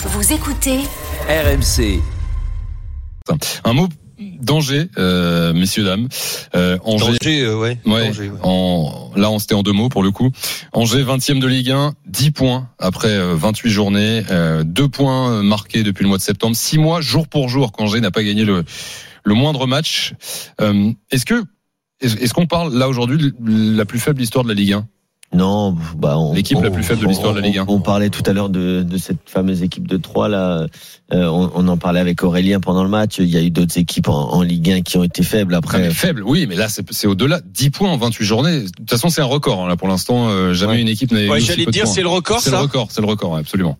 Vous écoutez RMC. Un mot danger, euh, messieurs dames. Euh, Angers, Danger, euh, ouais. ouais, Danger, ouais. En, là, on s'était en deux mots pour le coup. Angers, 20e de Ligue 1, 10 points après euh, 28 journées, euh, deux points marqués depuis le mois de septembre, six mois jour pour jour qu'Angers n'a pas gagné le, le moindre match. Euh, est-ce que est-ce qu'on parle là aujourd'hui de la plus faible histoire de la Ligue 1 Non, bah on, L'équipe la on- plus faible de on- l'histoire de la Ligue 1. On, on parlait tout à l'heure de, de cette fameuse équipe de 3 là. Euh, on, on en parlait avec Aurélien pendant le match. Il y a eu d'autres équipes en, en Ligue 1 qui ont été faibles. Ah, Après, mais faible, oui, mais là c'est c'est au-delà. 10 points en 28 journées. De toute façon, c'est un record hein, là pour l'instant. euh, jamais Ouais. une équipe n'avait Ouais, j'allais dire, c'est le record, C'est le record, c'est le record, ouais, absolument.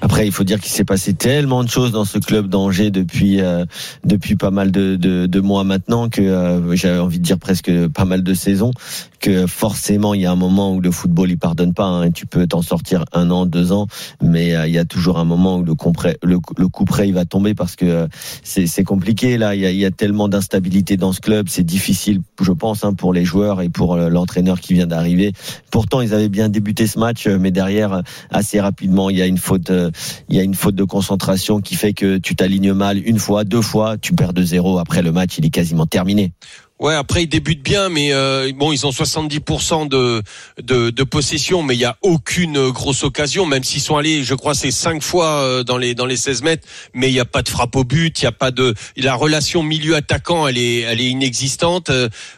Après, il faut dire qu'il s'est passé tellement de choses dans ce club d'Angers depuis euh, depuis pas mal de, de, de mois maintenant que euh, j'avais envie de dire presque pas mal de saisons que forcément il y a un moment où le football il pardonne pas. Hein, tu peux t'en sortir un an, deux ans, mais euh, il y a toujours un moment où le, compré- le, le coup près il va tomber parce que euh, c'est compliqué là. Il y a, il y a tellement d'instabilité dans ce club, c'est difficile, je pense, hein, pour les joueurs et pour euh, l'entraîneur qui vient d'arriver. Pourtant, ils avaient bien débuté ce match, mais derrière, assez rapidement, il y a une faute, il y a une faute de concentration qui fait que tu t'alignes mal une fois, deux fois, tu perds 2-0. Après le match, il est quasiment terminé. Ouais, après ils débutent bien, mais euh, bon, ils ont 70% de, de de possession, mais il y a aucune grosse occasion, même s'ils sont allés, je crois, c'est cinq fois euh, dans les dans les 16 mètres, mais il y a pas de frappe au but, il y a pas de la relation milieu-attaquant, elle est elle est inexistante.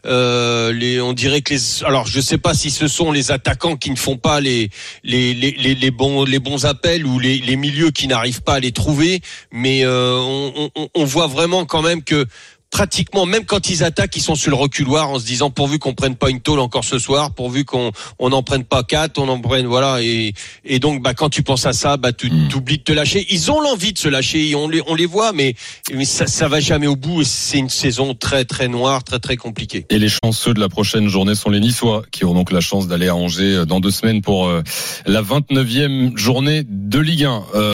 Euh, les, on dirait que les, alors je sais pas si ce sont les attaquants qui ne font pas les les les, les, les bons les bons appels ou les les milieux qui n'arrivent pas à les trouver, mais euh, on, on, on voit vraiment quand même que pratiquement, même quand ils attaquent, ils sont sur le reculoir en se disant pourvu qu'on prenne pas une tôle encore ce soir, pourvu qu'on on n'en prenne pas quatre, on en prenne voilà et et donc bah quand tu penses à ça, bah tu Mm. oublies de te lâcher. Ils ont l'envie de se lâcher, on les on les voit, mais mais ça ça va jamais au bout. C'est une saison très très noire, très très compliquée. Et les chanceux de la prochaine journée sont les Niçois, qui auront donc la chance d'aller à Angers euh, dans deux semaines pour euh, la 29e journée de Ligue 1. Euh,